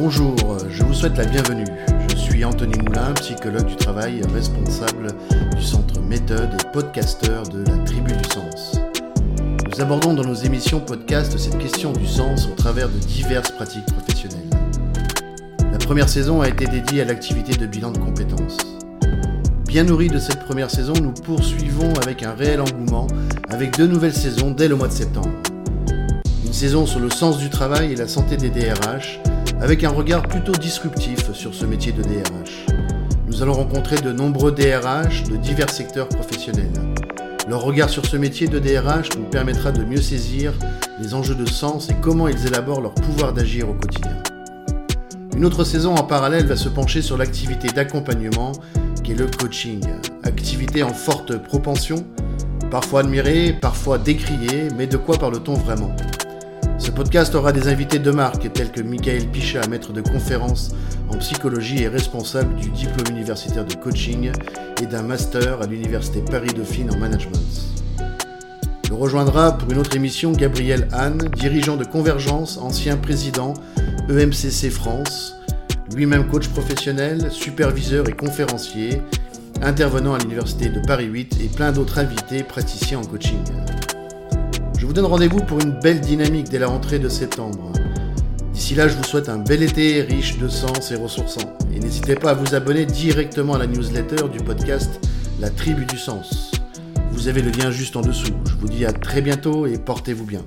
Bonjour, je vous souhaite la bienvenue. Je suis Anthony Moulin, psychologue du travail, responsable du centre méthode et podcasteur de la Tribu du Sens. Nous abordons dans nos émissions podcast cette question du sens au travers de diverses pratiques professionnelles. La première saison a été dédiée à l'activité de bilan de compétences. Bien nourris de cette première saison, nous poursuivons avec un réel engouement avec deux nouvelles saisons dès le mois de septembre. Une saison sur le sens du travail et la santé des DRH, avec un regard plutôt disruptif sur ce métier de DRH. Nous allons rencontrer de nombreux DRH de divers secteurs professionnels. Leur regard sur ce métier de DRH nous permettra de mieux saisir les enjeux de sens et comment ils élaborent leur pouvoir d'agir au quotidien. Une autre saison en parallèle va se pencher sur l'activité d'accompagnement qui est le coaching, activité en forte propension, parfois admirée, parfois décriée, mais de quoi parle-t-on vraiment? Ce podcast aura des invités de marque tels que Michael Pichat, maître de conférences en psychologie et responsable du diplôme universitaire de coaching et d'un master à l'université Paris-Dauphine en management. Le rejoindra pour une autre émission Gabriel Hahn, dirigeant de Convergence, ancien président EMCC France, lui-même coach professionnel, superviseur et conférencier, intervenant à l'université de Paris 8 et plein d'autres invités praticiens en coaching. Je vous donne rendez-vous pour une belle dynamique dès la rentrée de septembre. D'ici là, je vous souhaite un bel été riche de sens et ressourçant. Et n'hésitez pas à vous abonner directement à la newsletter du podcast La Tribu du Sens. Vous avez le lien juste en dessous. Je vous dis à très bientôt et portez-vous bien.